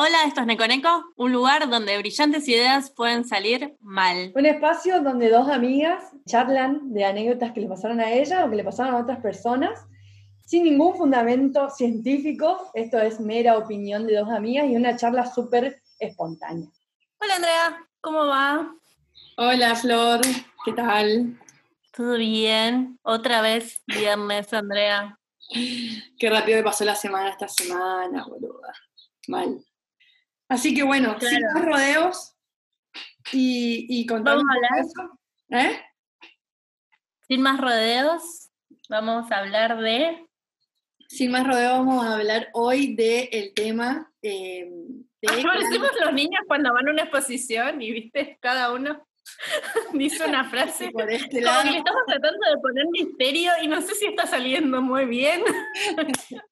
Hola, esto es Neconeco, un lugar donde brillantes ideas pueden salir mal. Un espacio donde dos amigas charlan de anécdotas que le pasaron a ella o que le pasaron a otras personas, sin ningún fundamento científico. Esto es mera opinión de dos amigas y una charla súper espontánea. Hola Andrea, ¿cómo va? Hola Flor, ¿qué tal? Todo bien. Otra vez viernes, Andrea. Qué rápido me pasó la semana esta semana, boluda. Mal. Así que bueno, sin más rodeos y, y Vamos a hablar. ¿Eh? Sin más rodeos, vamos a hablar de. Sin más rodeos, vamos a hablar hoy del el tema. Eh, de Parecemos los niños cuando van a una exposición y viste cada uno dice una frase. Por este lado. Como que estamos tratando de poner misterio y no sé si está saliendo muy bien.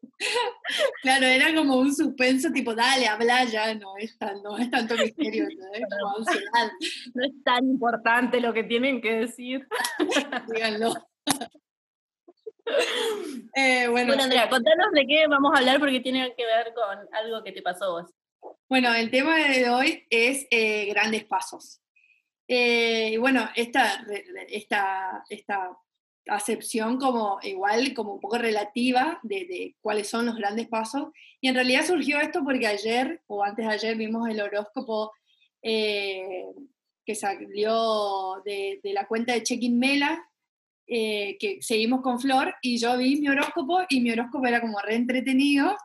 Claro, era como un suspenso tipo, dale, habla ya, no es, no es tanto misterio, ¿no? Es no es tan importante lo que tienen que decir. Díganlo. Eh, bueno, bueno, Andrea, contanos de qué vamos a hablar porque tiene que ver con algo que te pasó vos. Bueno, el tema de hoy es eh, grandes pasos. Eh, y bueno, esta, esta, esta acepción como igual, como un poco relativa de, cuáles son los grandes pasos. Y en realidad surgió esto porque ayer, o antes de ayer, vimos el horóscopo eh, que salió de, la cuenta de Check-in Mela, eh, que seguimos con Flor, y yo vi mi horóscopo y mi horóscopo era como re entretenido,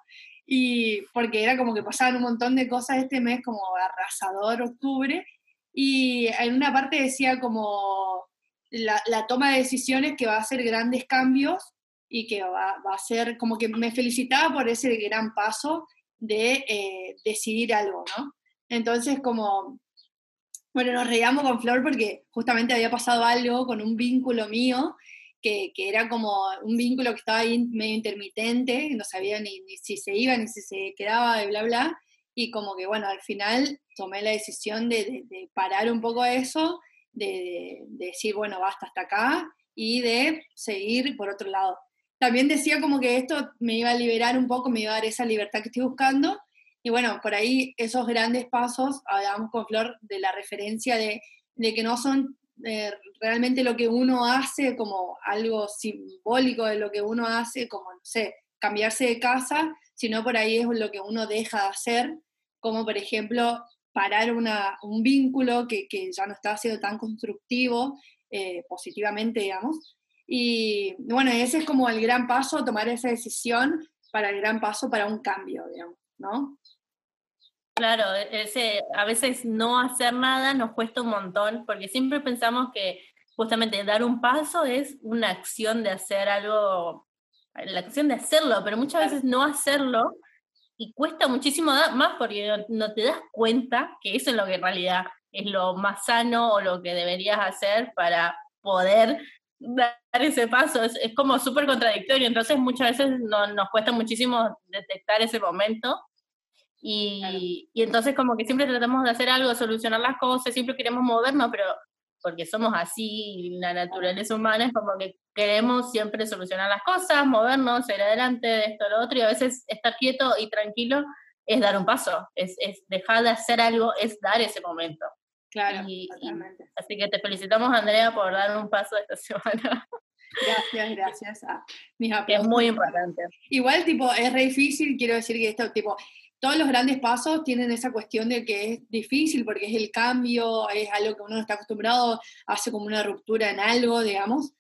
y porque era como que pasaban un montón de cosas este mes, como arrasador octubre, y en una parte decía como la, toma de decisiones que va a hacer grandes cambios y que va, a ser como que me felicitaba por ese gran paso de eh, decidir algo, ¿no? Entonces como, bueno, nos reíamos con Flor porque justamente había pasado algo con un vínculo mío que, que, era como un vínculo que estaba ahí medio intermitente, no sabía ni, si se iba ni si se quedaba, y bla, bla, y como que, bueno, al final tomé la decisión de, parar un poco eso, de, decir, bueno, basta hasta acá, y de seguir por otro lado. También decía como que esto me iba a liberar un poco, me iba a dar esa libertad que estoy buscando, y bueno, por ahí esos grandes pasos, hablábamos con Flor de la referencia de, que no son eh, realmente lo que uno hace como algo simbólico de lo que uno hace, como, no sé, cambiarse de casa, sino por ahí es lo que uno deja de hacer, como por ejemplo parar un vínculo que, ya no está siendo tan constructivo eh, positivamente, digamos. Y bueno, ese es como el gran paso, tomar esa decisión para el gran paso para un cambio, digamos, ¿no? Claro, ese, a veces no hacer nada nos cuesta un montón, porque siempre pensamos que justamente dar un paso es una acción de hacer algo la acción de hacerlo, pero muchas veces no hacerlo y cuesta muchísimo más porque no te das cuenta que eso es lo que en realidad es lo más sano o lo que deberías hacer para poder dar ese paso. Es, como súper contradictorio, entonces muchas veces nos cuesta muchísimo detectar ese momento. Y, y entonces como que siempre tratamos de hacer algo, solucionar las cosas, siempre queremos movernos, pero porque somos así, la naturaleza humana es como que queremos siempre solucionar las cosas, movernos, ir adelante, de esto, lo otro, y a veces estar quieto y tranquilo es dar un paso, es, es dejar de hacer algo, es dar ese momento. Claro, así que te felicitamos, Andrea, por dar un paso esta semana. Gracias, gracias a mis Que es muy importante. Igual, tipo, es re difícil, quiero decir que esto, tipo, todos los grandes pasos tienen esa cuestión de que es difícil porque es el cambio, es algo que uno no está acostumbrado, hace como una ruptura en algo, digamos.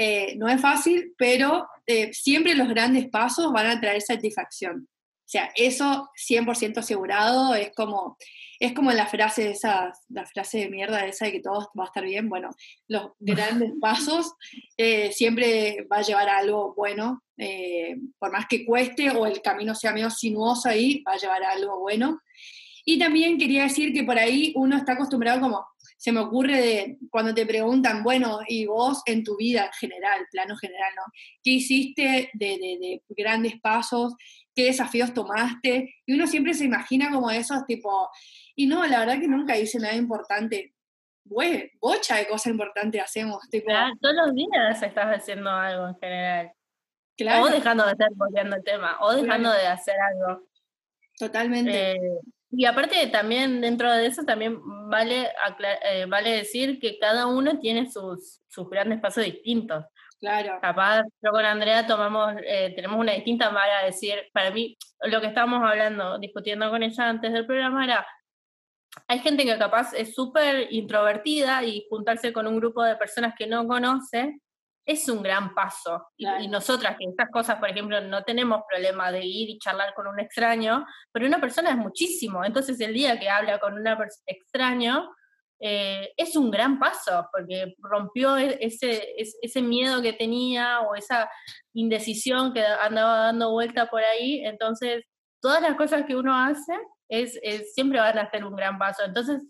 Eh, no es fácil, pero eh, siempre los grandes pasos van a traer satisfacción. O sea, eso 100% asegurado es como, es como la frase esa, la frase de mierda esa de que todo va a estar bien. Bueno, los grandes pasos eh, siempre va a llevar a algo bueno, eh, por más que cueste o el camino sea medio sinuoso ahí, va a llevar a algo bueno. Y también quería decir que por ahí uno está acostumbrado como, se me ocurre de cuando te preguntan, bueno, y vos en tu vida en general, plano general, ¿no? ¿Qué hiciste de, de, de grandes pasos? ¿Qué desafíos tomaste? Y uno siempre se imagina como esos tipo, y no, la verdad que nunca hice nada importante. Güey, bocha de cosas importantes hacemos. Tipo, ah, todos los días estás haciendo algo en general. Claro. O dejando de estar volviendo el tema, o dejando de hacer algo. Totalmente. Eh, Y aparte también dentro de eso también vale, eh, vale decir que cada uno tiene sus, sus grandes pasos distintos. Claro. Capaz yo con Andrea tomamos, eh, tenemos una distinta manera de decir, para mí, lo que estábamos hablando, discutiendo con ella antes del programa era, hay gente que capaz es súper introvertida y juntarse con un grupo de personas que no conoce es un gran paso. Y, nosotras, que estas cosas, por ejemplo, no tenemos problema de ir y charlar con un extraño, pero una persona es muchísimo. Entonces, el día que habla con un extraño, eh, es un gran paso, porque rompió e-, ese, ese miedo que tenía o esa indecisión que andaba dando vuelta por ahí. Entonces, todas las cosas que uno hace es, siempre van a ser un gran paso. Entonces,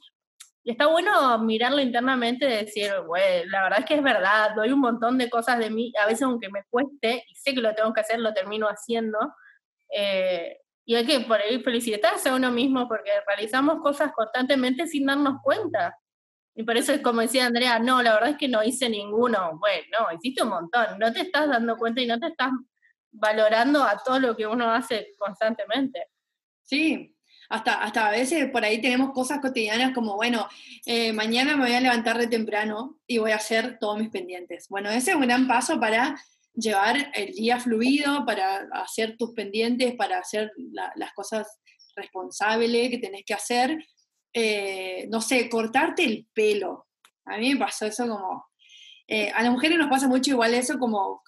está bueno mirarlo internamente y decir, güey, la verdad es que es verdad, doy un montón de cosas de mí, a veces aunque me cueste y sé que lo tengo que hacer, lo termino haciendo. Eh, y hay que por ahí felicitarse a uno mismo porque realizamos cosas constantemente sin darnos cuenta. Y por eso es como decía Andrea, no, la verdad es que no hice ninguno. Bueno, hiciste un montón, no te estás dando cuenta y no te estás valorando a todo lo que uno hace constantemente. Sí, hasta, hasta a veces por ahí tenemos cosas cotidianas como, bueno, eh, mañana me voy a levantar de temprano y voy a hacer todos mis pendientes. Bueno, ese es un gran paso para llevar el día fluido, para hacer tus pendientes, para hacer las cosas responsables que tenés que hacer. Eh, no sé, cortarte el pelo. A mí me pasó eso como... Eh, a las mujeres nos pasa mucho igual eso como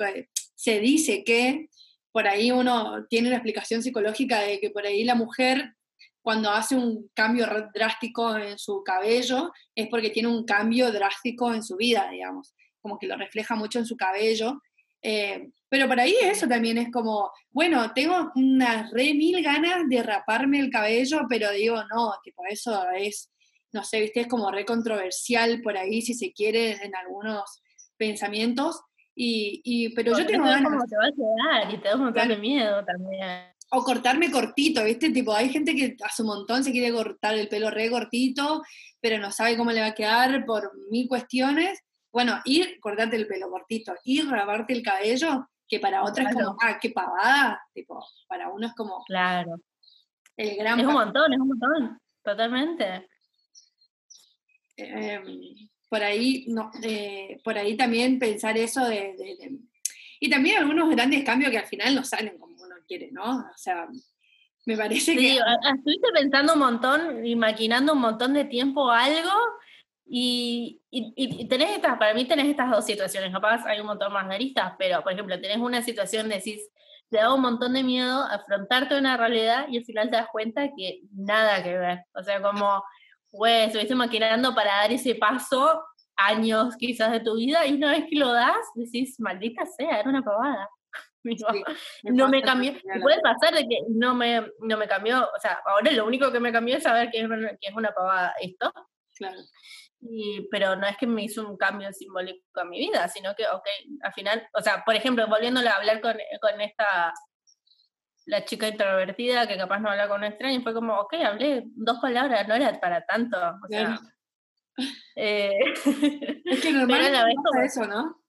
se dice que por ahí uno tiene la explicación psicológica de que por ahí la mujer cuando hace un cambio drástico en su cabello es porque tiene un cambio drástico en su vida, digamos, como que lo refleja mucho en su cabello. Eh, pero por ahí eso también es como, bueno, tengo unas re mil ganas de raparme el cabello, pero digo, no, que por eso es, no sé, viste, es como re controversial por ahí, si se quiere, en algunos pensamientos. Y, pero yo tengo ganas. Como te va a quedar y te da un montón de miedo también o cortarme cortito, ¿viste? Tipo, hay gente que hace un montón se quiere cortar el pelo re cortito, pero no sabe cómo le va a quedar por mil cuestiones. Bueno, ir, cortarte el pelo cortito, ir, raparte el cabello, que para otra es como, ah, qué pavada, tipo, para uno es como... Claro. El gran es un montón, es un montón, totalmente. Em, por ahí, no, eh, por ahí también pensar eso de, de, Y también algunos grandes cambios que al final no salen como quiere, ¿no? O sea, me parece que... Estuviste pensando un montón y maquinando un montón de tiempo algo y, y, tenés estas, para mí tenés estas dos situaciones, capaz hay un montón más de aristas, pero por ejemplo, tenés una situación, decís, te da un montón de miedo afrontarte una realidad y al final te das cuenta que nada que ver. O sea, como, pues, estuviste maquinando para dar ese paso años quizás de tu vida y una vez que lo das, decís, maldita sea, era una pavada. no me cambió. Puede pasar de que no me, no me cambió, o sea, ahora lo único que me cambió es saber que es, que es una pavada esto. Claro. Y, pero no es que me hizo un cambio simbólico a mi vida, sino que, ok, al final, o sea, por ejemplo, volviéndole a hablar con, con esta, la chica introvertida que capaz no habla con un extraño, fue como, ok, hablé dos palabras, no era para tanto. O sea, eh, es que normalmente pasa eso, ¿no?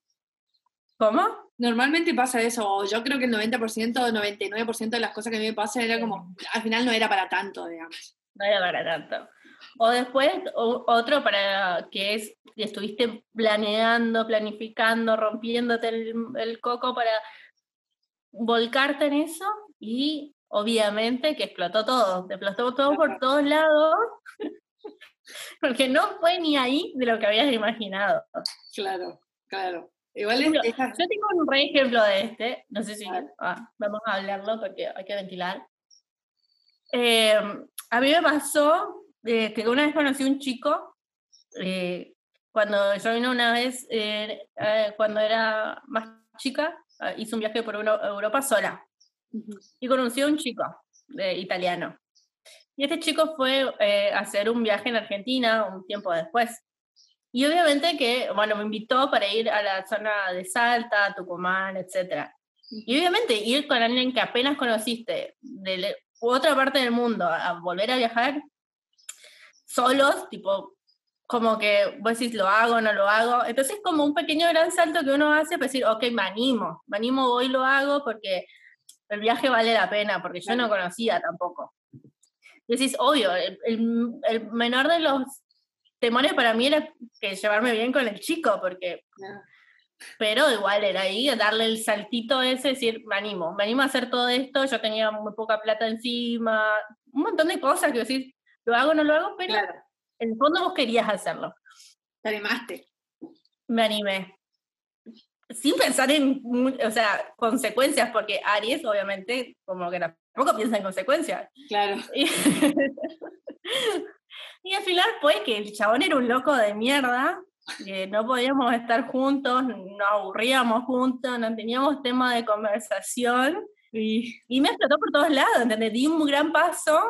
¿Cómo? Normalmente pasa eso, yo creo que el 90% o 99% de las cosas que a mí me pasan era como, al final no era para tanto, digamos. No era para tanto. O después, otro para que es, estuviste planeando, planificando, rompiéndote el, coco para volcarte en eso y obviamente que explotó todo, te explotó todo por todos lados, porque no fue ni ahí de lo que habías imaginado. Claro, claro. Igual Yo tengo un re ejemplo de este, no sé si ah, vamos a hablarlo porque hay que ventilar. Eh, a mí me pasó eh, que una vez conocí a un chico, eh, cuando yo vine una vez, cuando era más chica, ah, hice un viaje por Europa sola y conocí a un chico italiano. Y este chico fue a hacer un viaje en Argentina un tiempo después. Y obviamente que, bueno, me invitó para ir a la zona de Salta, Tucumán, etc. Y obviamente ir con alguien que apenas conociste de otra parte del mundo a volver a viajar solos, tipo, como que vos decís, lo hago, no lo hago. Entonces es como un pequeño gran salto que uno hace para decir, ok, me animo, me animo, hoy lo hago porque el viaje vale la pena, porque yo no conocía tampoco. decís, obvio, el, el menor de los temores para mí era que llevarme bien con el chico, porque... Pero igual era ahí, darle el saltito ese, decir, me animo, me animo a hacer todo esto, yo tenía muy poca plata encima, un montón de cosas que decir, lo hago o no lo hago, pero en el fondo vos querías hacerlo. Te animaste. Me animé. Sin pensar en, o sea, consecuencias, porque Aries obviamente como que tampoco piensa en consecuencias. Claro. Y al final fue que el chabón era un loco de mierda, que no podíamos estar juntos, nos aburríamos juntos, no teníamos tema de conversación. Y, y me explotó por todos lados, ¿entendés? Di un gran paso,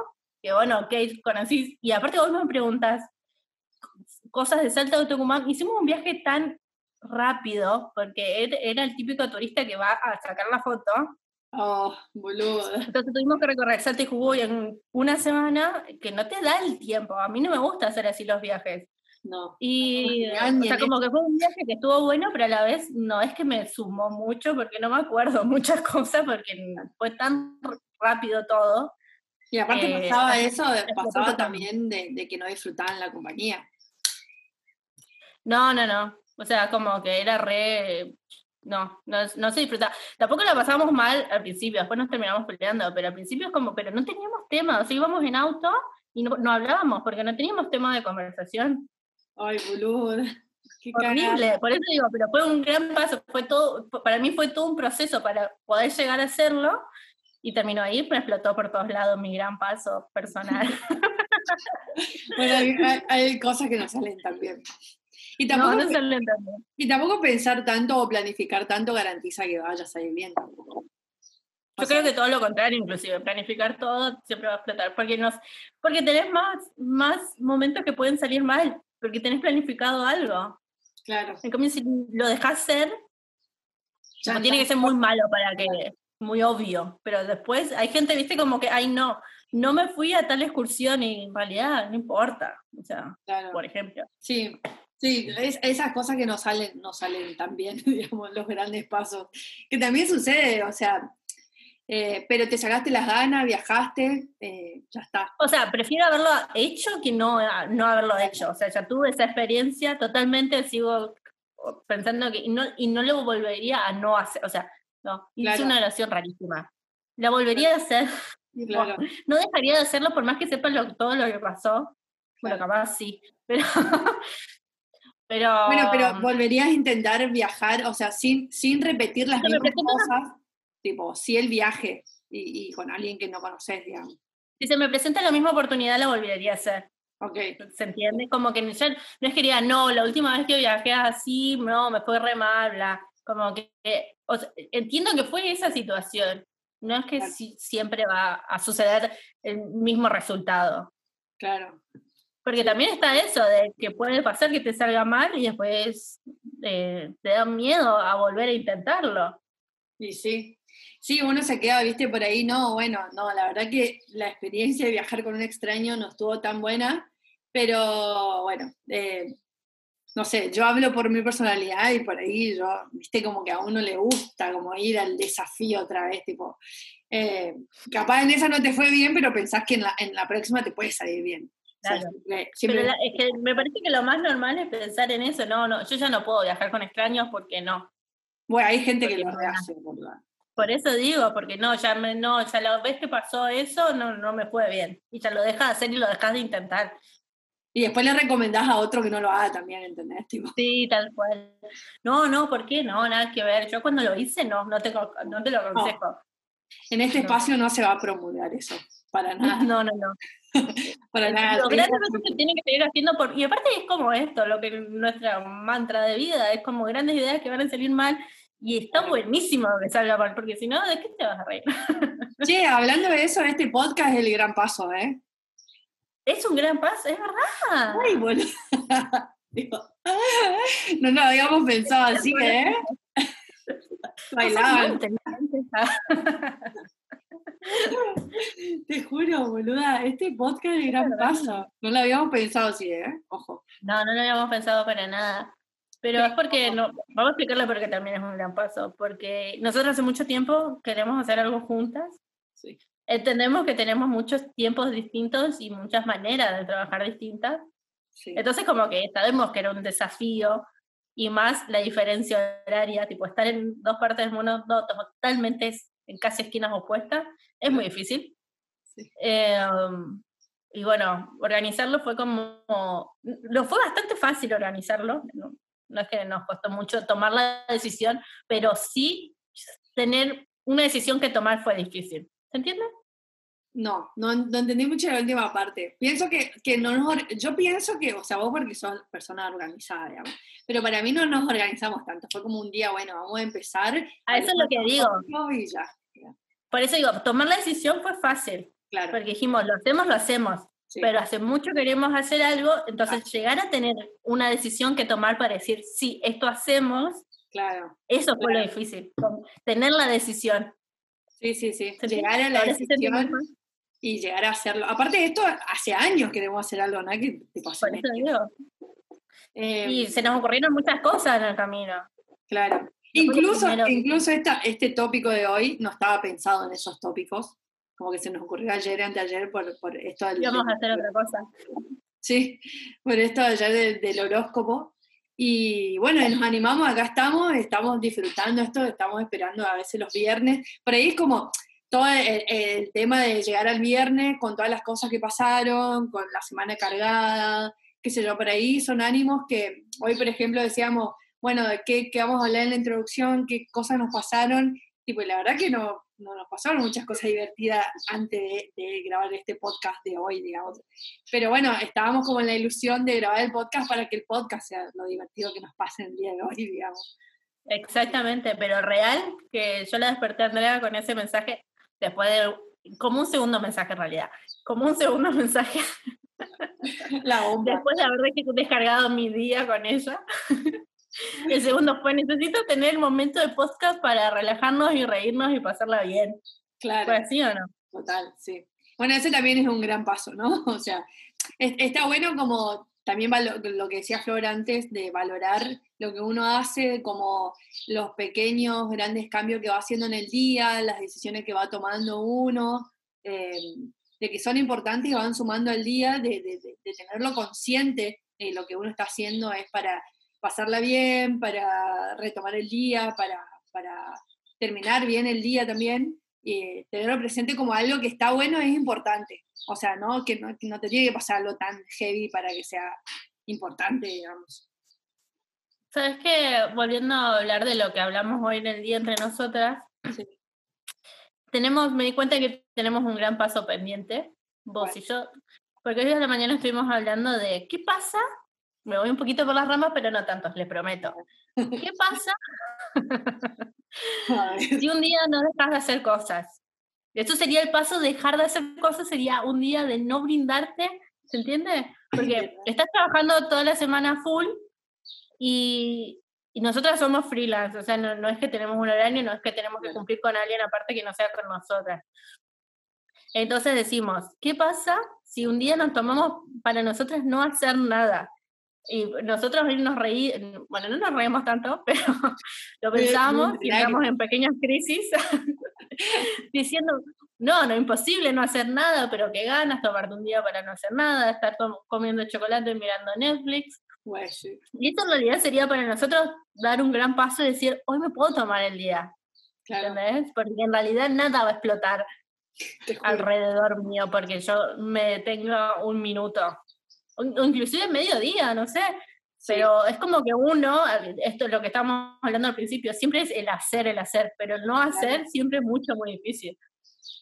que bueno, ok, conocí. Y aparte vos me preguntas cosas de Salta de Tucumán. Hicimos un viaje tan rápido, porque era el típico turista que va a sacar la foto, Oh, boludo. Entonces tuvimos que recorrer Salta y Jujuy en una semana que no te da el tiempo. A mí no me gusta hacer así los viajes. No. Y, o sea, como que fue un viaje que estuvo bueno, pero a la vez no es que me sumó mucho, porque no me acuerdo muchas cosas, porque fue tan rápido todo. Y aparte eh, pasaba eso, pasaba también de, de que no disfrutaban la compañía. No, no, no. O sea, como que era re no, no, no se disfrutaba. Tampoco la pasamos mal al principio, después nos terminamos peleando, pero al principio es como, pero no teníamos tema, o sea, íbamos en auto y no, no hablábamos porque no teníamos tema de conversación. Ay, boludo. Qué Horrible, por eso digo, pero fue un gran paso, fue todo, para mí fue todo un proceso para poder llegar a hacerlo y terminó ahí, me explotó por todos lados mi gran paso personal. bueno, hay, hay, cosas que no salen tan bien. Y tampoco, y tampoco pensar tanto o planificar tanto garantiza que vaya a salir bien. Yo creo que todo lo contrario, inclusive, planificar todo siempre va a explotar, porque, nos, porque tenés más, más momentos que pueden salir mal, porque tenés planificado algo. Claro. En cambio, si lo dejas ser, no tiene que ser muy malo para que, muy obvio, pero después hay gente, viste, como que, ay, no, no me fui a tal excursión y en realidad no importa, o sea, por ejemplo. Sí, Sí, esas cosas que no salen, no salen tan bien, digamos, los grandes pasos. Que también sucede, o sea, eh, pero te sacaste las ganas, viajaste, eh, ya está. O sea, prefiero haberlo hecho que no, no haberlo hecho. O sea, ya tuve esa experiencia, totalmente sigo pensando que, y no, y no lo volvería a no hacer, o sea, no, hice una oración rarísima. La volvería a hacer. No, dejaría de hacerlo por más que sepa todo lo que pasó. Bueno, capaz sí, pero, bueno, pero volverías a intentar viajar, o sea, sin, sin repetir las mismas cosas, tipo, sí el viaje y, con alguien que no conoces, digamos. Si se me presenta la misma oportunidad, la volvería a hacer. Ok. ¿Se entiende? Como que yo no es que diga, no, la última vez que viajé así, no, me fue re mal, bla. Como que, entiendo que fue esa situación. No es que siempre va a suceder el mismo resultado. Claro. Porque también está eso, de que puede pasar que te salga mal y después eh, te da miedo a volver a intentarlo. Y sí, sí, uno se queda, viste, por ahí, no, bueno, no, la verdad que la experiencia de viajar con un extraño no estuvo tan buena, pero bueno, eh, no sé, yo hablo por mi personalidad y por ahí yo, viste, como que a uno le gusta como ir al desafío otra vez, tipo, eh, capaz en esa no te fue bien, pero pensás que en la, en la próxima te puede salir bien. Claro. Pero es que me parece que lo más normal es pensar en eso. No, no, yo ya no puedo viajar con extraños porque no. Bueno, hay gente que lo hace, Por eso digo, porque no, ya me, no, ya la vez que pasó eso, no, no me fue bien. Y ya lo dejas de hacer y lo dejas de intentar. Y después le recomendás a otro que no lo haga también, ¿entendés? Sí, tal cual. No, no, ¿por qué? No, nada que ver. Yo cuando lo hice, no, no te, no te lo aconsejo. En este espacio no se va a promulgar eso, para nada. No, no, no. Para nada. Los grandes cosas se tienen que seguir haciendo por, y aparte es como esto, lo que nuestra mantra de vida, es como grandes ideas que van a salir mal y está buenísimo que salga mal, porque si no, ¿de qué te vas a reír? Che, hablando de eso, este podcast es el gran paso, ¿eh? Es un gran paso, es verdad. Ay, bueno. no, no, habíamos pensado así, ¿eh? Bailaban. Te juro, boluda, este podcast es gran paso. No lo habíamos pensado así, ¿eh? Ojo. No, no lo habíamos pensado para nada. Pero es porque, no, vamos a explicarle por qué también es un gran paso. Porque nosotros hace mucho tiempo queremos hacer algo juntas. Sí. entendemos que tenemos muchos tiempos distintos y muchas maneras de trabajar distintas. Entonces como que sabemos que era un desafío y más la diferencia horaria, tipo estar en dos partes del mundo totalmente en casi esquinas opuestas, es muy difícil. Em, y bueno, organizarlo fue como, lo fue bastante fácil organizarlo, no, no es que nos costó mucho tomar la decisión, pero sí tener una decisión que tomar fue difícil. ¿Se entiende? No, no, no, entendí mucho la última parte. Pienso que, que no nos, yo pienso que, o sea, vos porque sos persona organizada, digamos, pero para mí no nos organizamos tanto. Fue como un día, bueno, vamos a empezar. A eso es lo que digo. Por eso digo, tomar la decisión fue fácil. Claro. Porque dijimos, lo hacemos, lo hacemos. Pero hace mucho queremos hacer algo, entonces llegar a tener una decisión que tomar para decir, sí, esto hacemos, claro. eso fue lo difícil, tener la decisión. Sí, sí, sí. Llegar a la decisión y llegar a hacerlo. Aparte de esto, hace años queremos hacer algo, ¿no? Que te pasó eh, y se nos ocurrieron muchas cosas en el camino. Claro. Incluso, incluso esta, este tópico de hoy no estaba pensado en esos tópicos, como que se nos ocurrió ayer anteayer por, por esto del... Vamos a hacer otra cosa. Sí, por esto ayer del, horóscopo. Y bueno, nos animamos, acá estamos, estamos disfrutando esto, estamos esperando a veces los viernes. Por ahí es como, todo el, tema de llegar al viernes con todas las cosas que pasaron, con la semana cargada, qué sé yo, por ahí son ánimos que hoy, por ejemplo, decíamos, bueno, de qué, vamos a hablar en la introducción, qué cosas nos pasaron, y pues la verdad que no, no nos pasaron muchas cosas divertidas antes de, grabar este podcast de hoy, digamos. Pero bueno, estábamos como en la ilusión de grabar el podcast para que el podcast sea lo divertido que nos pase el día de hoy, digamos. Exactamente, pero real que yo la desperté a Andrea con ese mensaje, después de, como un segundo mensaje en realidad, como un segundo mensaje. La Después de haber descargado mi día con ella. El segundo fue, necesito tener el momento de podcast para relajarnos y reírnos y pasarla bien. Claro. ¿Fue así o no? Total, sí. Bueno, ese también es un gran paso, ¿no? O sea, está bueno como también lo que decía Flor antes, de valorar lo que uno hace, como los pequeños, grandes cambios que va haciendo en el día, las decisiones que va tomando uno, eh, de que son importantes y van sumando al día, de, tenerlo consciente de lo que uno está haciendo es para pasarla bien, para retomar el día, para, para terminar bien el día también y tenerlo presente como algo que está bueno es importante. O sea, ¿no? Que, no, te tiene que pasar algo tan heavy para que sea importante, digamos. Sabes que volviendo a hablar de lo que hablamos hoy en el día entre nosotras, tenemos, me di cuenta que tenemos un gran paso pendiente, vos y yo, porque hoy de la mañana estuvimos hablando de qué pasa, me voy un poquito por las ramas, pero no tanto, les prometo. ¿Qué pasa si un día no dejas de hacer cosas. Eso sería el paso, dejar de hacer cosas sería un día de no brindarte, ¿se entiende? Porque estás trabajando toda la semana full y, y nosotras somos freelance, o sea, no, no, es que tenemos un horario, no es que tenemos que cumplir con alguien aparte que no sea con nosotras. Entonces decimos, ¿qué pasa si un día nos tomamos para nosotras no hacer nada? Y nosotros nos reí, bueno, no nos reímos tanto, pero lo pensamos y estamos en pequeñas crisis, diciendo, no, no, imposible no hacer nada, pero qué ganas tomarte un día para no hacer nada, estar comiendo chocolate y mirando Netflix. Y esto en realidad sería para nosotros dar un gran paso y decir, hoy me puedo tomar el día. ¿Entendés? Porque en realidad nada va a explotar alrededor mío porque yo me detengo un minuto o inclusive mediodía, no sé. Pero es como que uno, esto es lo que estamos hablando al principio, siempre es el hacer, el hacer, pero el no hacer siempre es mucho, muy difícil.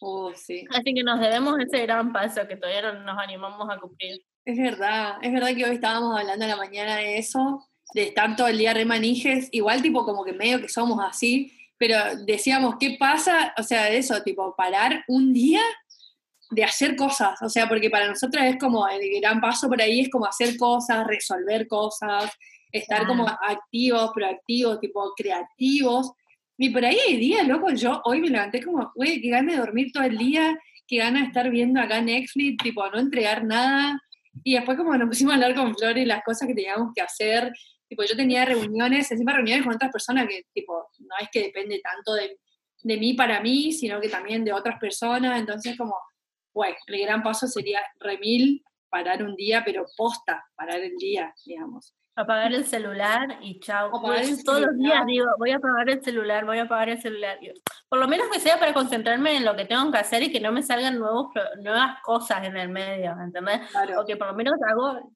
Oh, sí. Así que nos debemos ese gran paso que todavía no nos animamos a cumplir. Es verdad, es verdad que hoy estábamos hablando en la mañana de eso, de estar todo el día remanijes, igual tipo como que medio que somos así, pero decíamos, ¿qué pasa? O sea, eso, tipo, parar un día de hacer cosas, o sea, porque para nosotros es como el gran paso por ahí es como hacer cosas, resolver cosas, estar como activos, proactivos, tipo creativos. Y por ahí hay días, loco, yo hoy me levanté como, güey, qué ganas de dormir todo el día, qué ganas de estar viendo acá Netflix, tipo, no entregar nada. Y después como nos pusimos a hablar con Flor y las cosas que teníamos que hacer, tipo, yo tenía reuniones, encima reuniones con otras personas que, tipo, no es que depende tanto de, de mí para mí, sino que también de otras personas. Entonces, como, bueno, el gran paso sería remil, parar un día, pero posta, parar el día, digamos. Apagar el celular y chao. todos los días digo, voy a apagar el celular, voy a apagar el celular. Por lo menos que sea para concentrarme en lo que tengo que hacer y que no me salgan nuevos, nuevas cosas en el medio, ¿entendés? Claro. O que por lo menos hago...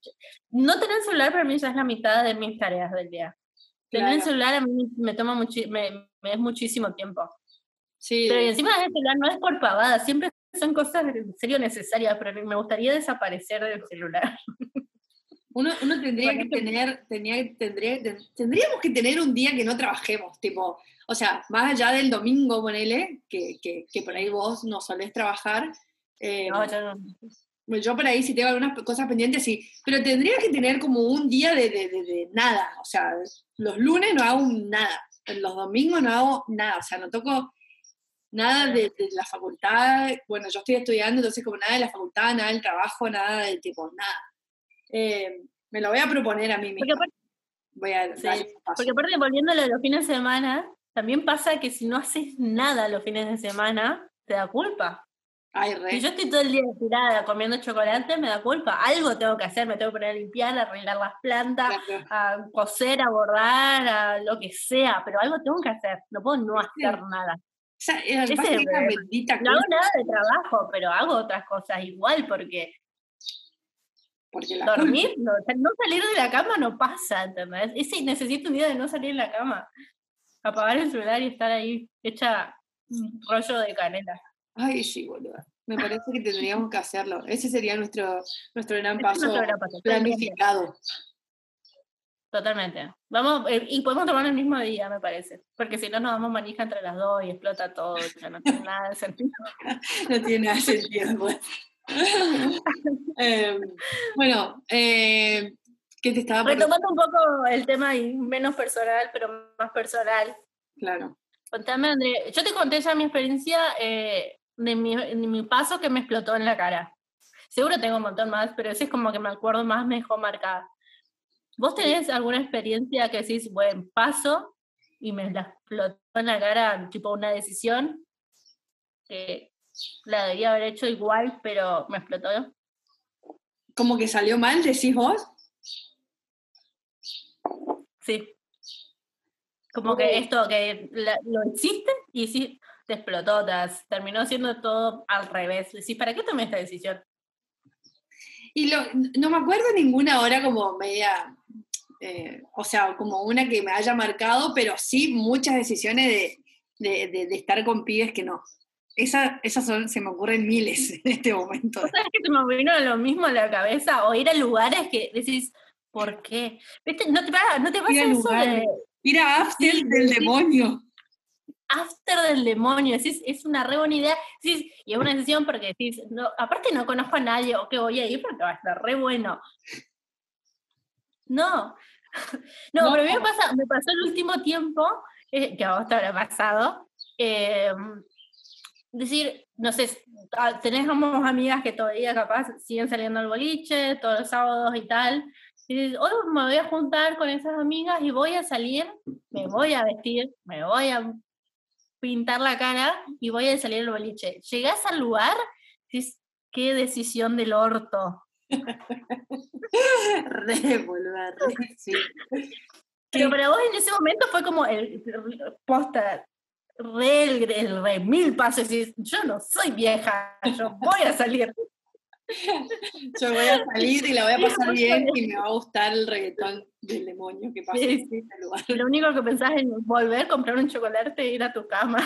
No tener celular para mí ya es la mitad de mis tareas del día. Tener el celular a mí me toma mucho, me, es muchísimo tiempo. Sí. Pero encima el celular no es por pavada, siempre son cosas en serio necesarias, pero me gustaría desaparecer del celular. Uno, uno tendría que tener, tenía, tendría, tendríamos que tener un día que no trabajemos, tipo, o sea, más allá del domingo, ponele, que, que, que por ahí vos no solés trabajar. Eh, no, yo no. Yo por ahí sí tengo algunas cosas pendientes, sí, pero tendría que tener como un día de, de, de, nada, o sea, los lunes no hago nada, los domingos no hago nada, o sea, no toco nada de, la facultad, bueno, yo estoy estudiando, entonces como nada de la facultad, nada del trabajo, nada del tipo, nada. Eh, me lo voy a proponer a mí misma. Porque voy a porque aparte, volviendo a los fines de semana, también pasa que si no haces nada los fines de semana, te da culpa. Ay, Si yo estoy todo el día tirada comiendo chocolate, me da culpa. Algo tengo que hacer, me tengo que poner a limpiar, a arreglar las plantas, a coser, a bordar, a lo que sea, pero algo tengo que hacer. No puedo no hacer nada. O sea, es no hago nada de trabajo, pero hago otras cosas igual porque, porque dormir, no, salir de la cama no pasa, ¿entendés? Ese, necesito un día de no salir de la cama, apagar el celular y estar ahí hecha un rollo de canela. Ay, sí, boludo. Me parece que tendríamos que hacerlo. Ese sería nuestro, nuestro gran paso planificado. Totalmente. Vamos, eh, y podemos tomar el mismo día, me parece. Porque si no, nos damos manija entre las dos y explota todo. Ya no tiene nada de sentido. no tiene nada de sentido, bueno, eh, ¿qué te estaba Retomando un poco el tema y menos personal, pero más personal. Claro. Contame, André. Yo te conté ya mi experiencia eh, de, mi, de mi paso que me explotó en la cara. Seguro tengo un montón más, pero ese es como que me acuerdo más, me dejó marcada. ¿Vos tenés alguna experiencia que decís, buen paso y me la explotó en la cara, tipo una decisión que la debería haber hecho igual, pero me explotó? ¿Como que salió mal, decís vos? Sí. Como que esto, que lo hiciste y sí, te explotó, terminó siendo todo al revés. Decís, ¿para qué tomé esta decisión? Y lo, no me acuerdo ninguna hora como media eh, o sea, como una que me haya marcado, pero sí muchas decisiones de, de, de, estar con pibes que no. Esa, esas son, se me ocurren miles en este momento. ¿Sabes que se me vino lo mismo a la cabeza? O ir a lugares que decís, ¿por qué? No te, no te pasa eso de... Ir a After del demonio. After del demonio, es, es una re buena idea. y es una decisión porque decís, no, aparte no conozco a nadie, o que voy a ir porque va a estar re bueno. No, no, pero a mí me, pasa, me pasó el último tiempo, eh, que a vos te habrá pasado, eh, decir, no sé, ah, tenemos amigas que todavía capaz siguen saliendo al boliche todos los sábados y tal. Y hoy me voy a juntar con esas amigas y voy a salir, me voy a vestir, me voy a pintar la cara y voy a salir al boliche. Llegás al lugar, dices, qué decisión del orto. Re, boluda, re, sí. Pero para vos en ese momento fue como el, posta, re, el, re mil pasos. Y yo no soy vieja, yo voy a salir. Yo voy a salir y la voy a pasar bien y me va a gustar el reggaetón del demonio que pasa en este lugar. Lo único que pensás es volver, comprar un chocolate e ir a tu cama.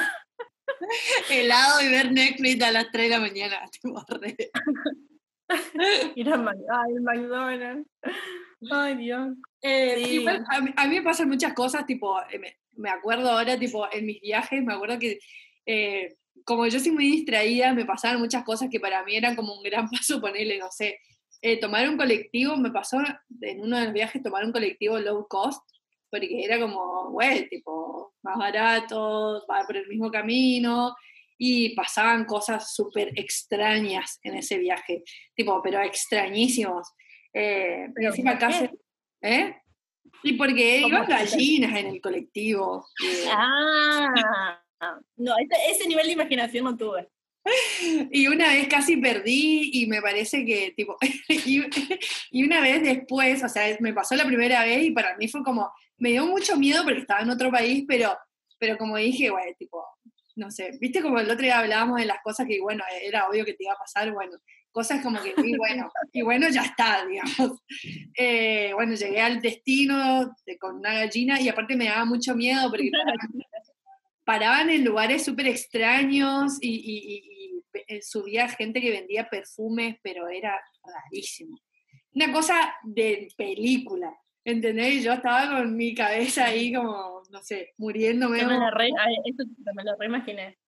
Helado y ver Netflix a las 3 de la mañana. Ir a el McDonald's. Ay, Dios. Eh, a, mí, me pasan muchas cosas, tipo, eh, me, acuerdo ahora, tipo, en mis viajes, me acuerdo que eh, como yo soy muy distraída, me pasaban muchas cosas que para mí eran como un gran paso ponerle, no sé, tomar un colectivo, me pasó en uno de los viajes tomar un colectivo low cost, porque era como, güey, tipo, más barato, va por el mismo camino, y pasaban cosas súper extrañas en ese viaje, tipo, pero extrañísimos. Eh, pero encima casi, ¿eh? Y porque iban gallinas en el colectivo. Ah, Ah, no, ese, ese nivel de imaginación no tuve. Y una vez casi perdí y me parece que, tipo, y, y una vez después, o sea, me pasó la primera vez y para mí fue como, me dio mucho miedo porque estaba en otro país, pero, pero como dije, güey, tipo, no sé, viste como el otro día hablábamos de las cosas que, bueno, era obvio que te iba a pasar, bueno, cosas como que, y bueno, y bueno, ya está, digamos. Eh, bueno, llegué al destino con una gallina y aparte me daba mucho miedo porque paraban, en lugares súper extraños y, y, y, eh, subía gente que vendía perfumes, pero era rarísimo. Una cosa de película. ¿Entendés? Yo estaba con mi cabeza ahí como, no sé, muriéndome. me lo re, eso me lo reimaginé.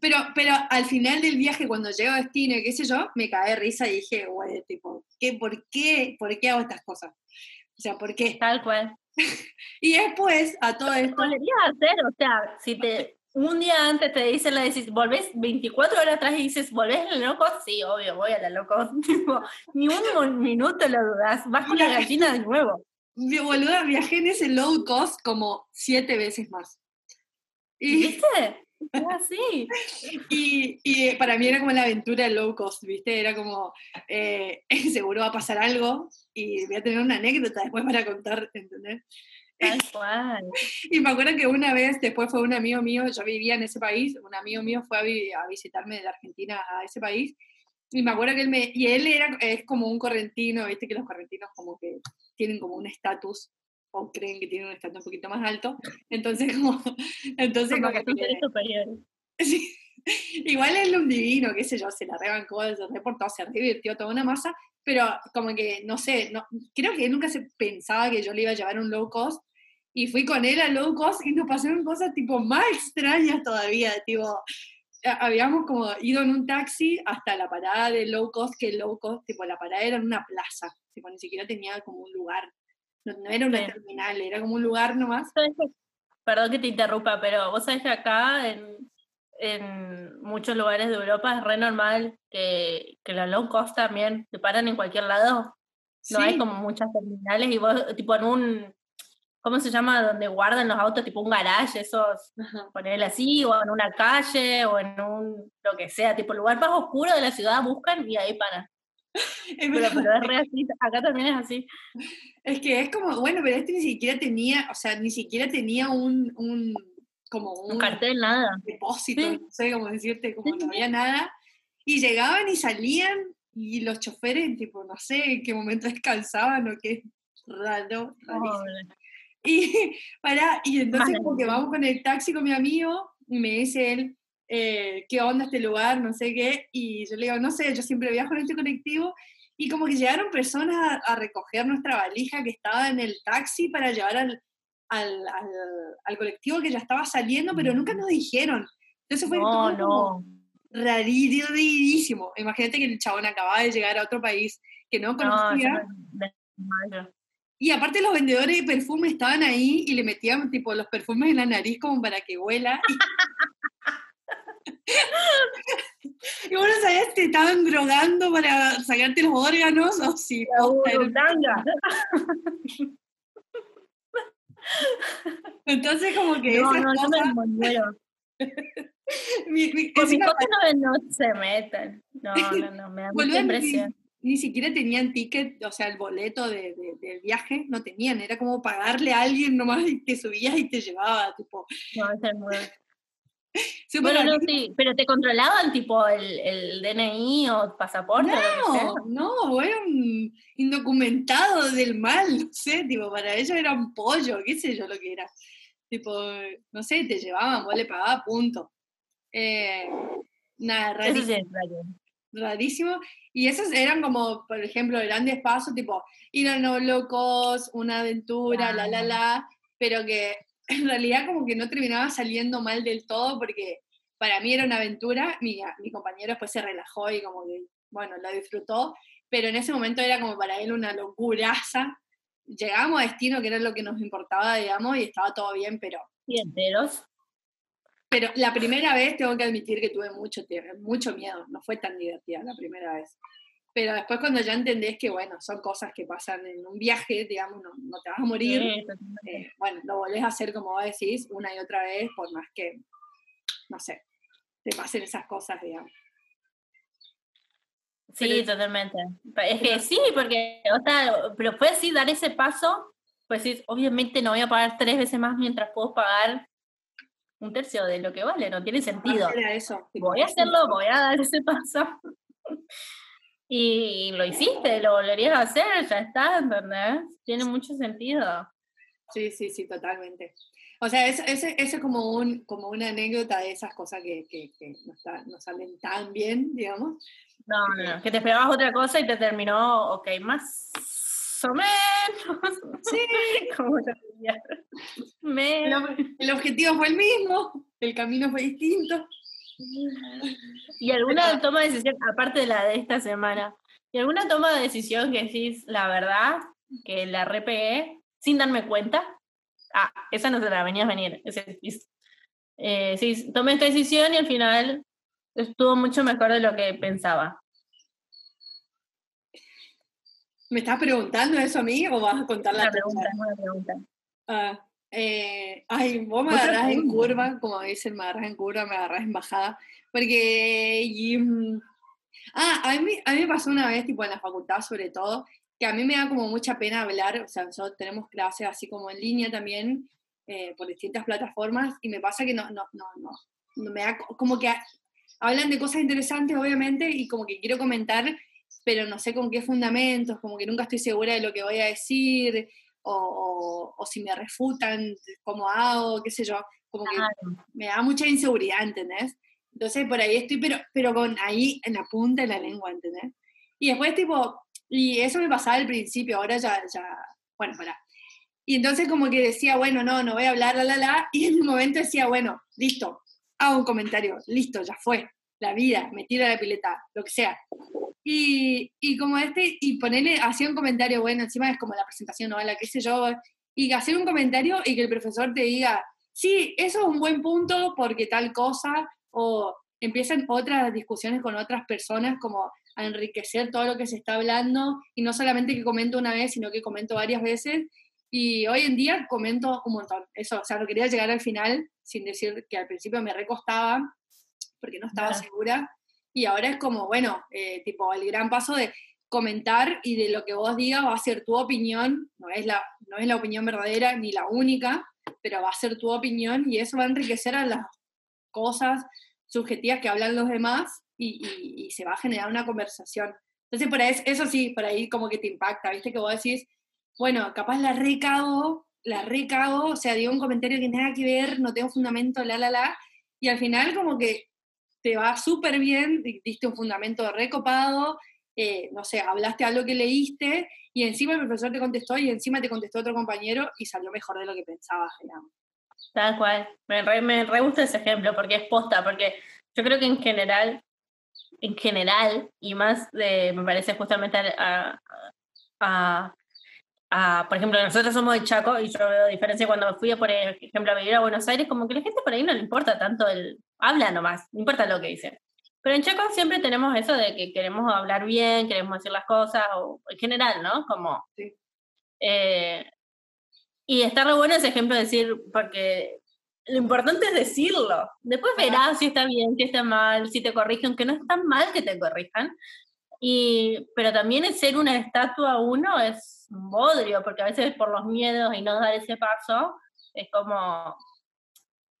Pero, pero al final del viaje, cuando llego a destino, qué sé yo, me caí de risa y dije, güey, tipo, ¿qué, por, qué, ¿por qué hago estas cosas? O sea, ¿por qué? Tal cual. y después, a todo esto... Podrías hacer, o sea, si te un día antes te dicen la decís, volvés 24 horas atrás y dices, ¿volvés a la loco? Sí, obvio, voy a la loco. ni un minuto lo dudas, vas con la gallina de nuevo. Mi boluda, viajé en ese low cost como siete veces más. Y, ¿Viste? Así. y, y para mí era como la aventura del low cost, ¿viste? Era como, eh, seguro va a pasar algo y voy a tener una anécdota después para contar, ¿entendés? Tal cual. Y me acuerdo que una vez, después fue un amigo mío, yo vivía en ese país, un amigo mío fue a, a visitarme de Argentina a ese país, y me acuerdo que él me, y él era, es como un correntino, viste que los correntinos como que tienen como un estatus, o creen que tienen un estatus un poquito más alto, entonces como, entonces como, que, superior. Sí, igual es un divino, qué sé yo, se la rebancó, se reportó, se divirtió toda una masa, pero como que, no sé, no, creo que nunca se pensaba que yo le iba a llevar un low cost, y fui con él a low cost y nos pasaron cosas tipo más extrañas todavía, tipo, habíamos como ido en un taxi hasta la parada de low cost, que low cost, tipo, la parada era en una plaza, ni siquiera tenía como un lugar, no, era una terminal, era como un lugar nomás. Perdón que te interrumpa, pero vos sabés que acá en, en muchos lugares de Europa es re normal que, que la low cost también te paran en cualquier lado. No hay como muchas terminales y vos, tipo, en un ¿cómo se llama? Donde guardan los autos, tipo un garage, esos, ponerle así, o en una calle, o en un, lo que sea, tipo lugar más oscuro de la ciudad, buscan y ahí paran. pero, pero, es re así, acá también es así. Es que es como, bueno, pero este ni siquiera tenía, o sea, ni siquiera tenía un, un como un, cartel, nada. Depósito, no sé cómo decirte, como no había nada. Y llegaban y salían, y los choferes, tipo, no sé en qué momento descansaban o qué raro, rarísimo. Y, para, y entonces como que vamos con el taxi con mi amigo y me dice él, eh, ¿qué onda este lugar? No sé qué. Y yo le digo, no sé, yo siempre viajo en este colectivo. Y como que llegaron personas a, recoger nuestra valija que estaba en el taxi para llevar al, al, al, colectivo que ya estaba saliendo, pero nunca nos dijeron. Entonces fue todo no. rarísimo. Imagínate que el chabón acababa de llegar a otro país que no conocía. Y aparte los vendedores de perfume estaban ahí y le metían tipo los perfumes en la nariz como para que huela. Y bueno, ¿sabes? Te estaban drogando para sacarte los órganos o si... Entonces como que... No, no, cosas... no me mi, mi, Con mis cosas no, no, se meten. No, no, no, me da mucha impresión ni siquiera tenían ticket, o sea, el boleto de, del viaje, no tenían, era como pagarle a alguien nomás y te subías y te llevaba, tipo. No, es muy... bueno, no, sí, pero te controlaban tipo el, el DNI o pasaporte. No, no, era un indocumentado del mal, no sé, tipo, para ellos era un pollo, qué sé yo lo que era. Tipo, no sé, te llevaban, vos le pagabas, punto. Eh, nada, rarísimo. rarísimo. Y esos eran como, por ejemplo, grandes pasos, tipo ir a no locos, una aventura, la, la, la, pero que en realidad como que no terminaba saliendo mal del todo porque para mí era una aventura, mi, mi compañero después se relajó y como que, bueno, la disfrutó, pero en ese momento era como para él una locuraza. Llegamos a destino, que era lo que nos importaba, digamos, y estaba todo bien, pero... ¿Y enteros? Pero la primera vez tengo que admitir que tuve mucho, mucho miedo, no fue tan divertida la primera vez. Pero después cuando ya entendés que, bueno, son cosas que pasan en un viaje, digamos, no, no te vas a morir, eh, bueno, lo volvés a hacer como vos decís, una y otra vez, por más que no sé, te pasen esas cosas, digamos. Sí, totalmente. Es que sí, porque, o sea, pero puedes sí dar ese paso, pues sí, obviamente no voy a pagar tres veces más mientras puedo pagar un tercio de lo que vale, no tiene sentido. Eso, voy a hacerlo, voy a dar ese paso. y lo hiciste, lo volverías a hacer, ya está, ¿entendés? Tiene mucho sentido. Sí, sí, sí, totalmente. O sea, es, es, como, un, como una anécdota de esas cosas que, que, no, no, salen tan bien, digamos. No, no, que te esperabas otra cosa y te terminó, ok, más o menos. Sí. como el objetivo fue el mismo, el camino fue distinto. ¿Y alguna toma de decisión, aparte de la de esta semana, y alguna toma de decisión que decís, la verdad, que la repegué sin darme cuenta? Ah, esa no se la venías a venir. Eh, sí, tomé esta decisión y al final estuvo mucho mejor de lo que pensaba. ¿Me estás preguntando eso a mí o vas a contar la pregunta? Una pregunta. Ah, eh, ay, vos me agarrás en curva, como dicen, me agarras en curva, me agarras en bajada, porque... Mm, ah, a mí, a mí me pasó una vez, tipo en la facultad sobre todo, que a mí me da como mucha pena hablar, o sea, nosotros tenemos clases así como en línea también, eh, por distintas plataformas, y me pasa que no, no, no, no, no me da como que hablan de cosas interesantes, obviamente, y como que quiero comentar, pero no sé con qué fundamentos, como que nunca estoy segura de lo que voy a decir, o, o, si me refutan, cómo hago, qué sé yo, como que me da mucha inseguridad, ¿entendés? Entonces por ahí estoy, pero, pero con ahí en la punta de la lengua, ¿entendés? Y después tipo, y eso me pasaba al principio, ahora ya, ya, bueno, para. Y entonces como que decía, bueno, no, no voy a hablar, la, la, la, y en un momento decía, bueno, listo, hago un comentario, listo, ya fue, la vida, me tiro a la pileta, lo que sea. Y, y como este, y ponerle, hacía un comentario, bueno, encima es como la presentación, ¿no? La qué sé yo, y hacer un comentario y que el profesor te diga, sí, eso es un buen punto porque tal cosa, o empiezan otras discusiones con otras personas como a enriquecer todo lo que se está hablando y no solamente que comento una vez, sino que comento varias veces. Y hoy en día comento un montón. Eso, o sea, no quería llegar al final sin decir que al principio me recostaba porque no estaba segura y ahora es como, bueno, eh, tipo el gran paso de comentar y de lo que vos digas va a ser tu opinión, no es, la, no es la opinión verdadera ni la única, pero va a ser tu opinión y eso va a enriquecer a las cosas subjetivas que hablan los demás y, y, se va a generar una conversación. Entonces, por ahí, eso sí, por ahí como que te impacta, ¿viste? Que vos decís, bueno, capaz la recago, la recago, o sea, digo un comentario que nada que ver, no tengo fundamento, la, la, la, y al final como que te va súper bien, diste un fundamento recopado, eh, no sé, hablaste algo que leíste y encima el profesor te contestó y encima te contestó otro compañero y salió mejor de lo que pensabas, digamos. Tal cual. Me re, me gusta ese ejemplo porque es posta, porque yo creo que en general, en general, y más de, me parece justamente a, a, por ejemplo, nosotros somos de Chaco y yo veo diferencia cuando fui, por ejemplo, a vivir a Buenos Aires, como que la gente por ahí no le importa tanto el, habla nomás, no importa lo que dice. Pero en Chaco siempre tenemos eso de que queremos hablar bien, queremos decir las cosas, o en general, ¿no? Como... Sí. Eh, y está re bueno ese ejemplo de decir, porque lo importante es decirlo. Después verás si está bien, si está mal, si te corrigen, que no es tan mal que te corrijan. Y, pero también el ser una estatua uno es un bodrio, porque a veces por los miedos y no dar ese paso, es como,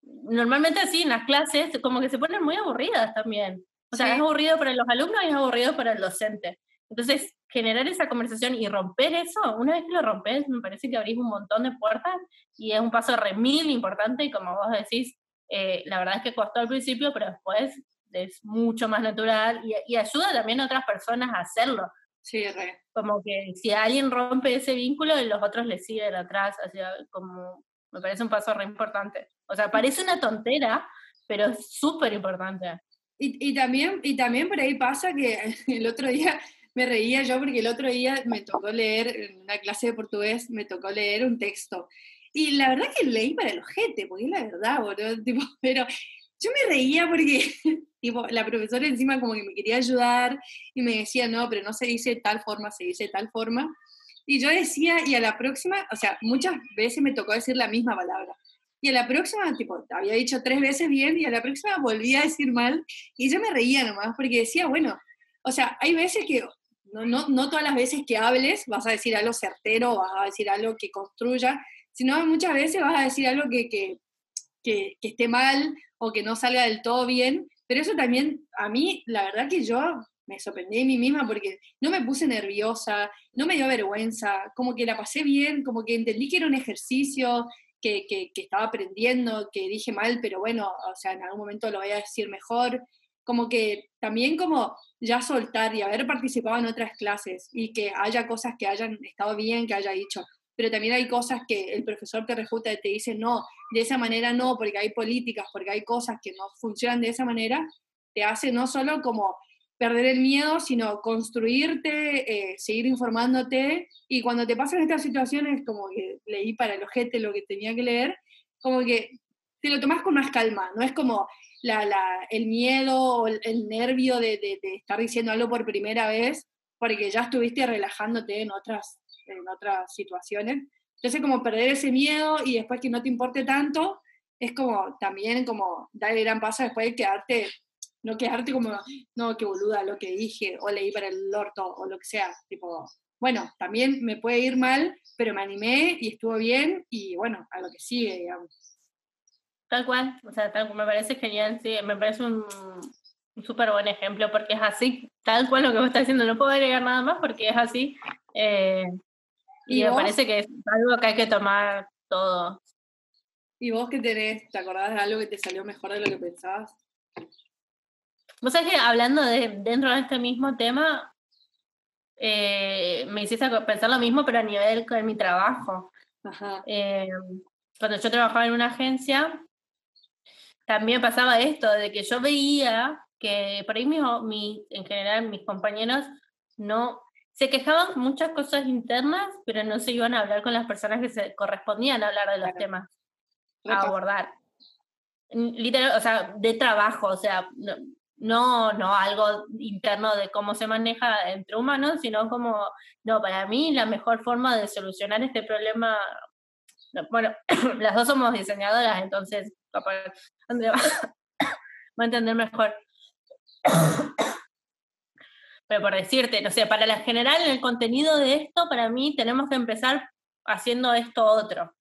normalmente así en las clases como que se ponen muy aburridas también. O sea, es aburrido para los alumnos y es aburrido para el docente. Entonces, generar esa conversación y romper eso, una vez que lo rompes, me parece que abrís un montón de puertas y es un paso remil importante y como vos decís, eh, la verdad es que costó al principio, pero después es mucho más natural y, y, ayuda también a otras personas a hacerlo. Sí, re. Como que si alguien rompe ese vínculo, los otros le siguen atrás, hacia como me parece un paso re importante. O sea, parece una tontera, pero es súper importante. Y, y, también, y también por ahí pasa que el otro día me reía yo porque el otro día me tocó leer, en una clase de portugués, me tocó leer un texto. Y la verdad que leí para el ojete, porque es la verdad, boludo. Tipo, pero yo me reía porque tipo, la profesora encima como que me quería ayudar y me decía, no, pero no se dice de tal forma, se dice de tal forma. Y yo decía, y a la próxima, o sea, muchas veces me tocó decir la misma palabra. y a la próxima, tipo, había dicho tres veces bien y a la próxima volví a decir mal y yo me reía nomás porque decía, bueno, o sea, hay veces que, no, no, no todas las veces que hables vas a decir algo certero, vas a decir algo que construya, sino muchas veces vas a decir algo que, que, que, que esté mal o que no salga del todo bien, pero eso también, a mí, la verdad que yo me sorprendí a mí misma porque no me puse nerviosa, no me dio vergüenza, como que la pasé bien, como que entendí que era un ejercicio, que, que, estaba aprendiendo, que dije mal, pero bueno, o sea, en algún momento lo voy a decir mejor, como que también como ya soltar y haber participado en otras clases y que haya cosas que hayan estado bien, que haya dicho, pero también hay cosas que el profesor te refuta y te dice, no, de esa manera no, porque hay políticas, porque hay cosas que no funcionan de esa manera, te hace no solo como perder el miedo, sino construirte, eh, seguir informándote, y cuando te pasan estas situaciones, como que leí para el ojete lo que tenía que leer, como que te lo tomas con más calma, no es como la, la, el miedo o el, nervio de, de, estar diciendo algo por primera vez, porque ya estuviste relajándote en otras, en otras situaciones. Entonces, como perder ese miedo y después que no te importe tanto, es como también como dar el gran paso después de quedarte no quedarte como, no, qué boluda lo que dije, o leí para el orto, o lo que sea, tipo, bueno, también me puede ir mal, pero me animé y estuvo bien, y bueno, a lo que sigue, digamos. Tal cual, o sea, tal, me parece genial, sí, me parece un, súper buen ejemplo, porque es así, tal cual lo que vos estás diciendo, no puedo agregar nada más porque es así, eh, y, me parece que es algo que hay que tomar todo. ¿Y vos qué tenés? ¿Te acordás de algo que te salió mejor de lo que pensabas? Vos sabés que hablando de dentro de este mismo tema, eh, me hiciste pensar lo mismo, pero a nivel con mi trabajo. Eh, cuando yo trabajaba en una agencia, también pasaba esto, de que yo veía que por ahí mi, en general mis compañeros no se quejaban muchas cosas internas, pero no se iban a hablar con las personas que se correspondían a hablar de los temas a abordar. Literal, o sea, de trabajo, o sea, no, no algo interno de cómo se maneja entre humanos, sino como, no, para mí la mejor forma de solucionar este problema, bueno, las dos somos diseñadoras, entonces Andrea va a entender mejor. Pero por decirte, no sé, para la general, el contenido de esto, para mí tenemos que empezar haciendo esto otro.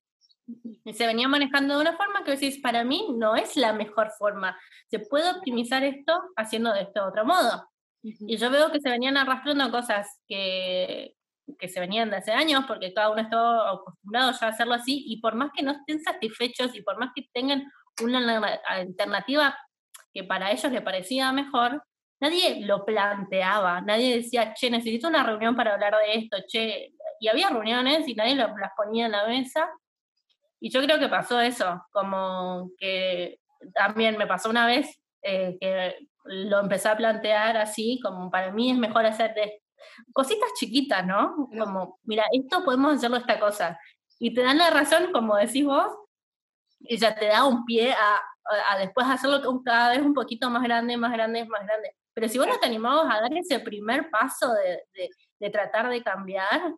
Y se venía manejando de una forma que decís, para mí no es la mejor forma. Se puede optimizar esto haciendo de este otro modo. Y yo veo que se venían arrastrando cosas que, que se venían de hace años, porque cada uno está acostumbrado ya a hacerlo así, y por más que no estén satisfechos y por más que tengan una alternativa que para ellos le parecía mejor, nadie lo planteaba, nadie decía, che, necesito una reunión para hablar de esto, che, y había reuniones y nadie las ponía en la mesa, y yo creo que pasó eso, como que también me pasó una vez eh, que lo empecé a plantear así, como para mí es mejor hacer de cositas chiquitas, ¿no? Como, mira, esto podemos hacerlo esta cosa. Y te dan la razón, como decís vos, y ya te da un pie a, a, después hacerlo cada vez un poquito más grande, más grande, más grande. Pero si vos no te animabas a dar ese primer paso de, de, de tratar de cambiar,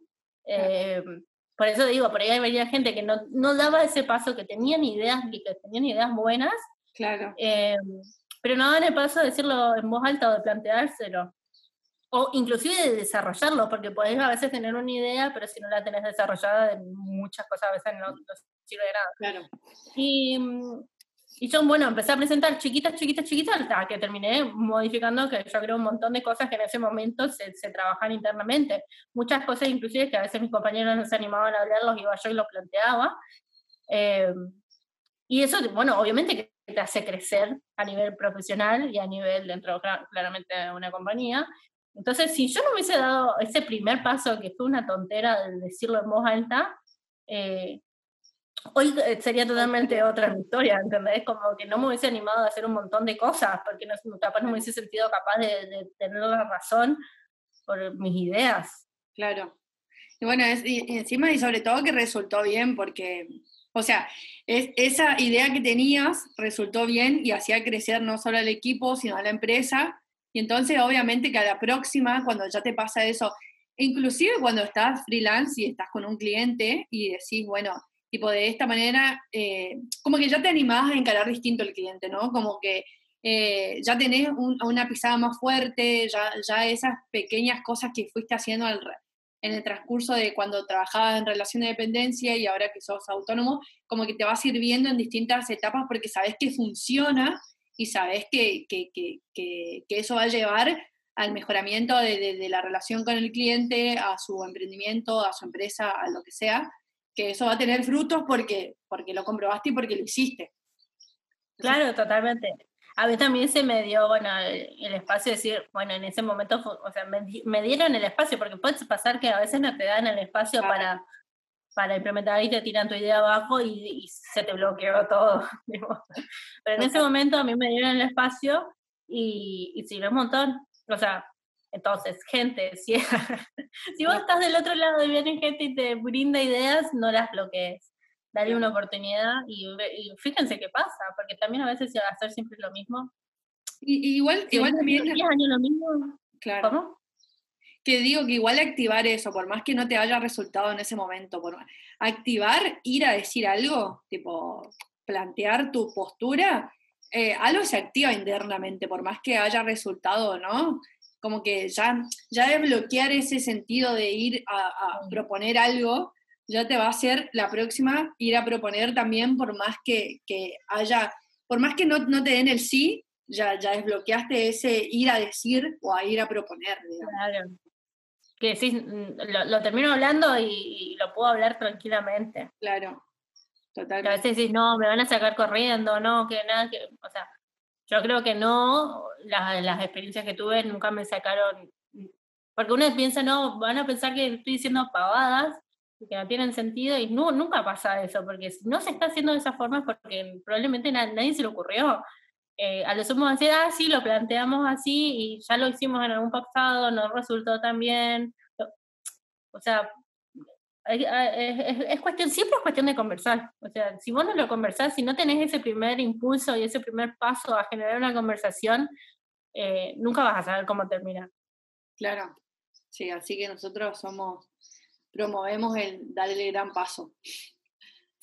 eh, por eso digo, por ahí había gente que no, no daba ese paso, que tenían ideas, que tenían ideas buenas, claro. Eh, pero no daban el paso de decirlo en voz alta o de planteárselo. O inclusive de desarrollarlo, porque podés a veces tener una idea, pero si no la tenés desarrollada, muchas cosas a veces no, no sirve de nada. Claro. Y, y yo, bueno, empecé a presentar chiquitas, chiquitas, chiquitas, hasta que terminé modificando, que yo creo un montón de cosas que en ese momento se, se trabajan internamente. Muchas cosas, inclusive, que a veces mis compañeros no se animaban a hablarlos, iba yo y los planteaba. Eh, y eso, bueno, obviamente que te hace crecer a nivel profesional y a nivel dentro, claramente, de una compañía. Entonces, si yo no hubiese dado ese primer paso, que fue una tontera de decirlo en voz alta, eh, hoy eh, sería totalmente otra historia, ¿entendés? Como que no me hubiese animado a hacer un montón de cosas, porque no, capaz no me hubiese sentido capaz de, tener la razón por mis ideas. Claro. Y bueno, es, y encima y sobre todo que resultó bien, porque, o sea, es, esa idea que tenías resultó bien y hacía crecer no solo al equipo, sino a la empresa. Y entonces, obviamente, que a la próxima, cuando ya te pasa eso, inclusive cuando estás freelance y estás con un cliente y decís, bueno, Tipo, de esta manera, eh, como que ya te animás a encarar distinto el cliente, ¿no? Como que eh, ya tenés una pisada más fuerte, ya, ya esas pequeñas cosas que fuiste haciendo en el transcurso de cuando trabajabas en relación de dependencia y ahora que sos autónomo, como que te vas sirviendo en distintas etapas porque sabes que funciona y sabes que, que, que, que eso va a llevar al mejoramiento de, de, la relación con el cliente, a su emprendimiento, a su empresa, a lo que sea, que eso va a tener frutos porque, porque lo comprobaste y porque lo hiciste. Claro, totalmente a mí también se me dio, bueno, el, espacio de decir, bueno, en ese momento, o sea, me, dieron el espacio, porque puede pasar que a veces no te dan el espacio para, para implementar y te tiran tu idea abajo y, se te bloqueó todo. Pero en ese momento a mí me dieron el espacio y, y sirvió un montón. O sea, entonces, gente, si, si vos estás del otro lado y viene gente y te brinda ideas, no las bloquees darle una oportunidad y, fíjense qué pasa, porque también a veces hacer siempre lo mismo. Y, igual, igual también... 10 años lo mismo. Claro. ¿Cómo? Que digo que igual activar eso, por más que no te haya resultado en ese momento, por activar, ir a decir algo, tipo plantear tu postura, eh, algo se activa internamente, por más que haya resultado no, como que ya, ya desbloquear ese sentido de ir a, a proponer algo, ya te va a hacer la próxima ir a proponer también, por más que, haya, por más que no, no, te den el sí, ya, ya desbloqueaste ese ir a decir o a ir a proponer. Claro. Que mm, lo, termino hablando y, lo puedo hablar tranquilamente. Claro, totalmente. a veces decís, no, me van a sacar corriendo, no, que nada, que, o sea, yo creo que no, las, las experiencias que tuve nunca me sacaron, porque uno piensa, no, van a pensar que estoy diciendo pavadas, que no tienen sentido y no, nunca pasa eso, porque si no se está haciendo de esa forma es porque probablemente nadie se le ocurrió. Eh, a lo sumo decir, ah, sí, lo planteamos así y ya lo hicimos en algún pasado, no resultó tan bien. O sea, es, cuestión, siempre es cuestión de conversar. O sea, si vos no lo conversás, si no tenés ese primer impulso y ese primer paso a generar una conversación, eh, nunca vas a saber cómo termina. Claro, sí, así que nosotros somos promovemos el dar el gran paso.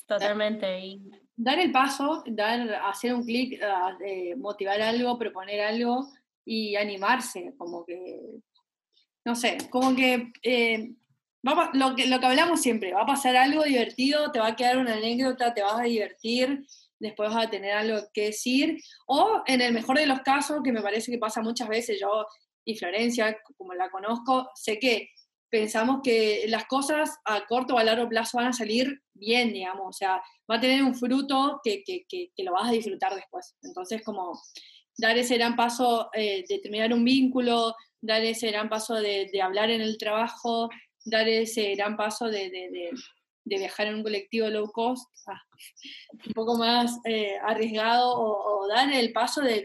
Totalmente. Y... Dar el paso, dar, hacer un clic, eh, motivar algo, proponer algo y animarse, como que, no sé, como que, eh, lo que lo que hablamos siempre, va a pasar algo divertido, te va a quedar una anécdota, te vas a divertir, después vas a tener algo que decir, o en el mejor de los casos, que me parece que pasa muchas veces, yo y Florencia, como la conozco, sé que pensamos que las cosas a corto o a largo plazo van a salir bien, digamos, o sea, va a tener un fruto que, que, que, lo vas a disfrutar después. Entonces, como dar ese gran paso eh, de terminar un vínculo, dar ese gran paso de, de, hablar en el trabajo, dar ese gran paso de, viajar en un colectivo low cost, ah, un poco más eh, arriesgado, o, dar el paso de,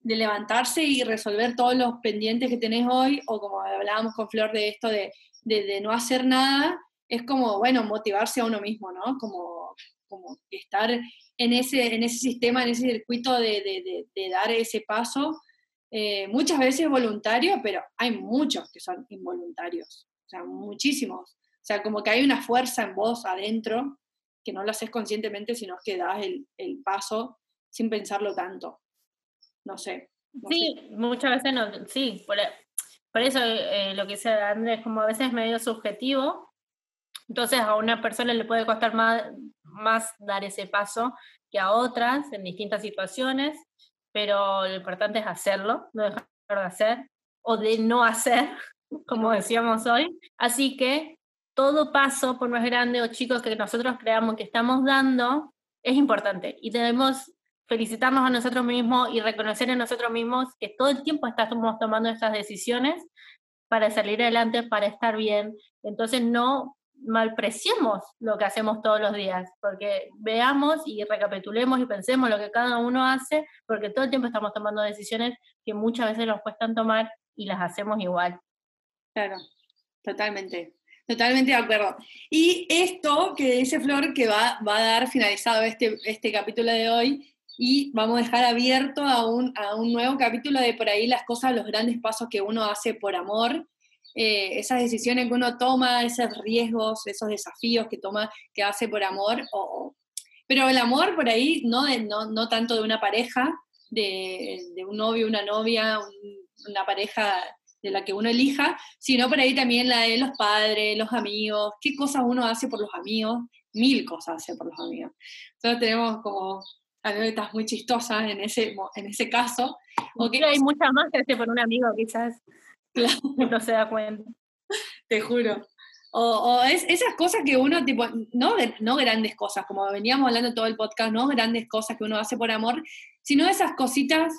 de levantarse y resolver todos los pendientes que tenés hoy, o como hablábamos con Flor de esto de, de, no hacer nada, es como, bueno, motivarse a uno mismo, ¿no? Como, como estar en ese, en ese sistema, en ese circuito de, de dar ese paso, eh, muchas veces voluntario, pero hay muchos que son involuntarios, o sea, muchísimos. Sea, como que hay una fuerza en vos adentro que no lo haces conscientemente, sino que das el, el paso sin pensarlo tanto no sé. sí, muchas veces no, sí, por, eso eh, lo que dice Andrés, como a veces es medio subjetivo, entonces a una persona le puede costar más, más dar ese paso que a otras en distintas situaciones, pero lo importante es hacerlo, no dejar de hacer o de no hacer, como decíamos hoy. Así que todo paso, por más grande o chico que nosotros creamos que estamos dando, es importante y debemos felicitarnos a nosotros mismos y reconocer en nosotros mismos que todo el tiempo estamos tomando estas decisiones para salir adelante, para estar bien. Entonces no malpreciemos lo que hacemos todos los días, porque veamos y recapitulemos y pensemos lo que cada uno hace, porque todo el tiempo estamos tomando decisiones que muchas veces nos cuestan tomar y las hacemos igual. Claro, totalmente. Totalmente de acuerdo. Y esto que dice Flor, que va, va a dar finalizado este, este capítulo de hoy, y vamos a dejar abierto a un, a un nuevo capítulo de por ahí las cosas, los grandes pasos que uno hace por amor. eh, esas decisiones que uno toma, esos riesgos, esos desafíos que toma, que hace por amor, pero el amor por ahí no, no, no tanto de una pareja, de un novio, una novia, una pareja de la que uno elija, sino por ahí también la de los padres, los amigos, qué cosas uno hace por los amigos, mil cosas hace por los amigos. Entonces tenemos como anécdotas muy chistosas en ese, en ese caso. O que hay muchas más que hace por un amigo, quizás claro. no se da cuenta. Te juro. O, es, esas cosas que uno, tipo, no, no grandes cosas, como veníamos hablando todo el podcast, no grandes cosas que uno hace por amor, sino esas cositas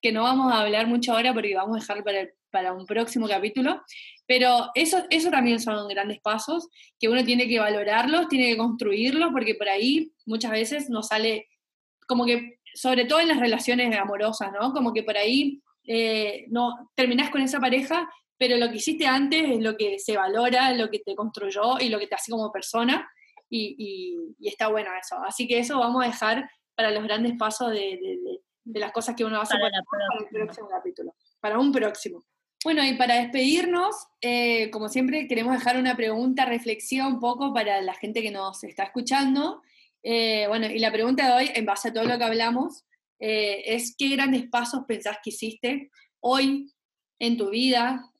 que no vamos a hablar mucho ahora porque vamos a dejar para, para un próximo capítulo, pero eso, eso también son grandes pasos que uno tiene que valorarlos, tiene que construirlos, porque por ahí muchas veces nos sale como que, sobre todo en las relaciones amorosas, ¿no? Como que por ahí eh, no terminás con esa pareja, pero lo que hiciste antes es lo que se valora, lo que te construyó y lo que te hace como persona, y, está bueno eso. Así que eso vamos a dejar para los grandes pasos de, las cosas que uno hace para, para, el próximo capítulo, para un próximo. Bueno, y para despedirnos, eh, como siempre, queremos dejar una pregunta, reflexión un poco para la gente que nos está escuchando. Eh, bueno, y la pregunta de hoy, en base a todo lo que hablamos, eh, es qué grandes pasos pensás que hiciste hoy en tu vida,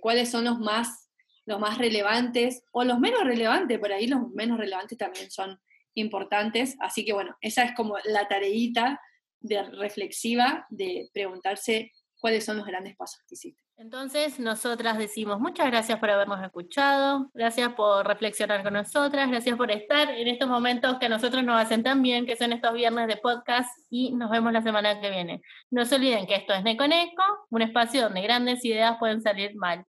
cuáles son los más, los más relevantes o los menos relevantes, por ahí los menos relevantes también son importantes. Así que bueno, esa es como la tareita de reflexiva de preguntarse cuáles son los grandes pasos que hiciste. Entonces, nosotras decimos muchas gracias por habernos escuchado, gracias por reflexionar con nosotras, gracias por estar en estos momentos que a nosotros nos hacen tan bien, que son estos viernes de podcast, y nos vemos la semana que viene. No se olviden que esto es Neconeco, un espacio donde grandes ideas pueden salir mal.